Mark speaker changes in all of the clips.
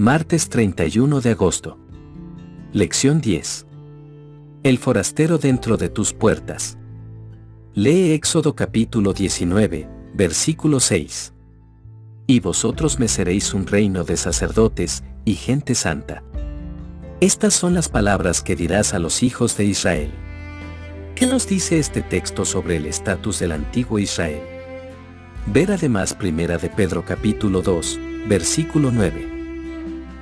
Speaker 1: Martes 31 de agosto. Lección 10. El forastero dentro de tus puertas. Lee Éxodo capítulo 19, versículo 6. Y vosotros me seréis un reino de sacerdotes y gente santa. Estas son las palabras que dirás a los hijos de Israel. ¿Qué nos dice este texto sobre el estatus del antiguo Israel? Ver además primera de Pedro capítulo 2, versículo 9.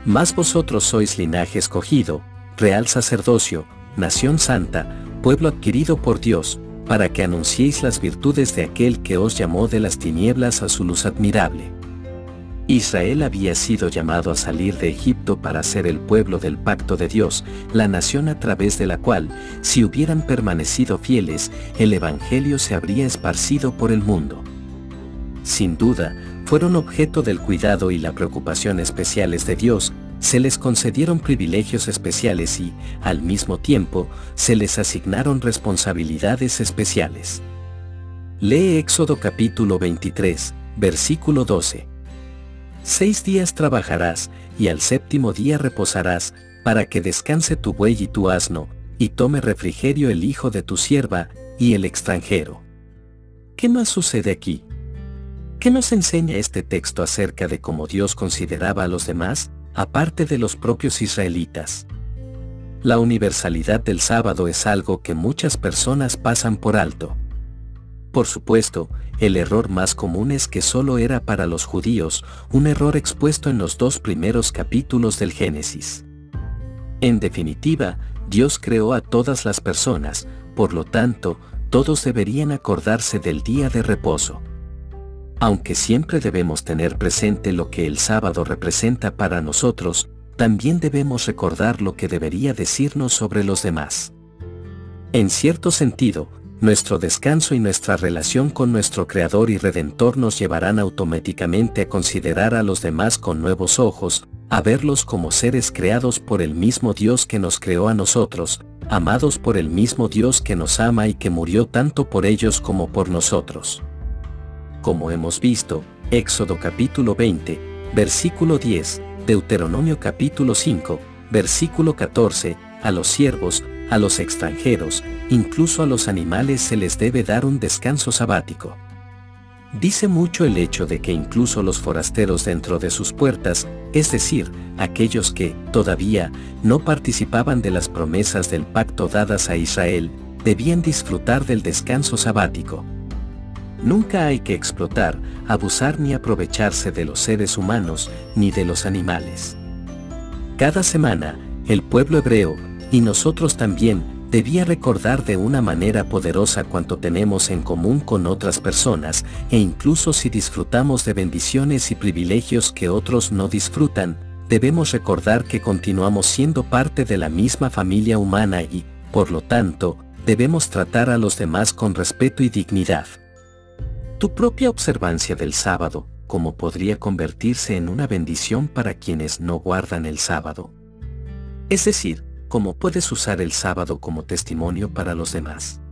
Speaker 1: Mas vosotros sois linaje escogido, real sacerdocio, nación santa, pueblo adquirido por Dios, para que anunciéis las virtudes de aquel que os llamó de las tinieblas a su luz admirable. Israel había sido llamado a salir de Egipto para ser el pueblo del pacto de Dios, la nación a través de la cual, si hubieran permanecido fieles, el Evangelio se habría esparcido por el mundo. Sin duda, fueron objeto del cuidado y la preocupación especiales de Dios, se les concedieron privilegios especiales y, al mismo tiempo, se les asignaron responsabilidades especiales. Lee Éxodo capítulo 23, versículo 12. Seis días trabajarás, y al séptimo día reposarás, para que descanse tu buey y tu asno, y tome refrigerio el hijo de tu sierva, y el extranjero. ¿Qué más sucede aquí? ¿Qué nos enseña este texto acerca de cómo Dios consideraba a los demás, aparte de los propios israelitas? La universalidad del sábado es algo que muchas personas pasan por alto. Por supuesto, el error más común es que solo era para los judíos, un error expuesto en los dos primeros capítulos del Génesis. En definitiva, Dios creó a todas las personas, por lo tanto, todos deberían acordarse del día de reposo. Aunque siempre debemos tener presente lo que el sábado representa para nosotros, también debemos recordar lo que debería decirnos sobre los demás. En cierto sentido, nuestro descanso y nuestra relación con nuestro Creador y Redentor nos llevarán automáticamente a considerar a los demás con nuevos ojos, a verlos como seres creados por el mismo Dios que nos creó a nosotros, amados por el mismo Dios que nos ama y que murió tanto por ellos como por nosotros. Como hemos visto, Éxodo capítulo 20, versículo 10, Deuteronomio capítulo 5, versículo 14, a los siervos, a los extranjeros, incluso a los animales se les debe dar un descanso sabático. Dice mucho el hecho de que incluso los forasteros dentro de sus puertas, es decir, aquellos que, todavía, no participaban de las promesas del pacto dadas a Israel, debían disfrutar del descanso sabático. Nunca hay que explotar, abusar ni aprovecharse de los seres humanos ni de los animales. Cada semana, el pueblo hebreo, y nosotros también, debía recordar de una manera poderosa cuanto tenemos en común con otras personas, e incluso si disfrutamos de bendiciones y privilegios que otros no disfrutan, debemos recordar que continuamos siendo parte de la misma familia humana y, por lo tanto, debemos tratar a los demás con respeto y dignidad. Tu propia observancia del sábado, ¿cómo podría convertirse en una bendición para quienes no guardan el sábado? Es decir, cómo puedes usar el sábado como testimonio para los demás.